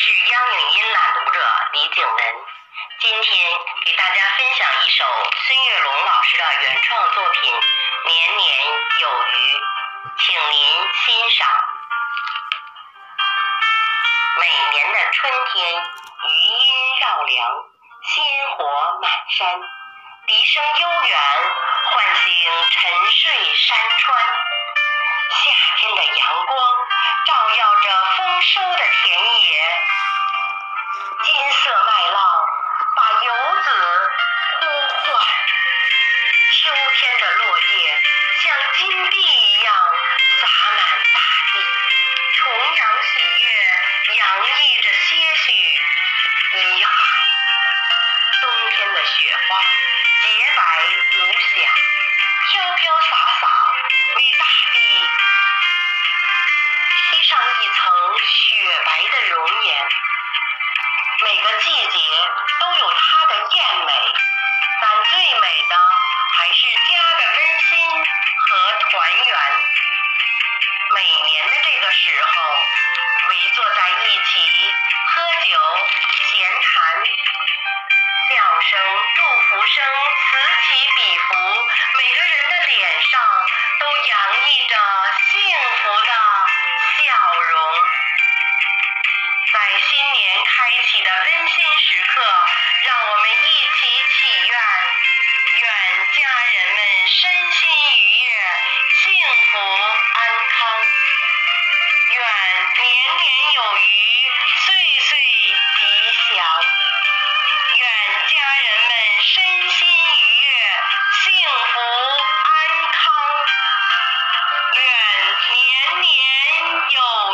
是央影音朗读者李景文，今天给大家分享一首孙月龙老师的原创作品《年年有余》，请您欣赏。每年的春天，余音绕梁，鲜活满山，笛声悠远，唤醒沉睡山着丰收的田野，金色麦浪把游子呼唤。秋天的落叶像金币一样洒满大地，重阳喜悦洋溢着些许遗憾。冬天的雪花洁白无瑕，层雪白的容颜。每个季节都有它的艳美，但最美的还是家的温馨和团圆。每年的这个时候，围坐在一起喝酒、闲谈，笑声、祝福声此起彼伏，每个人的脸上都洋溢着幸福笑容。在新年开启的温馨时刻，让我们一起祈愿，愿家人们身心愉悦、幸福安康，愿年年 Antonio.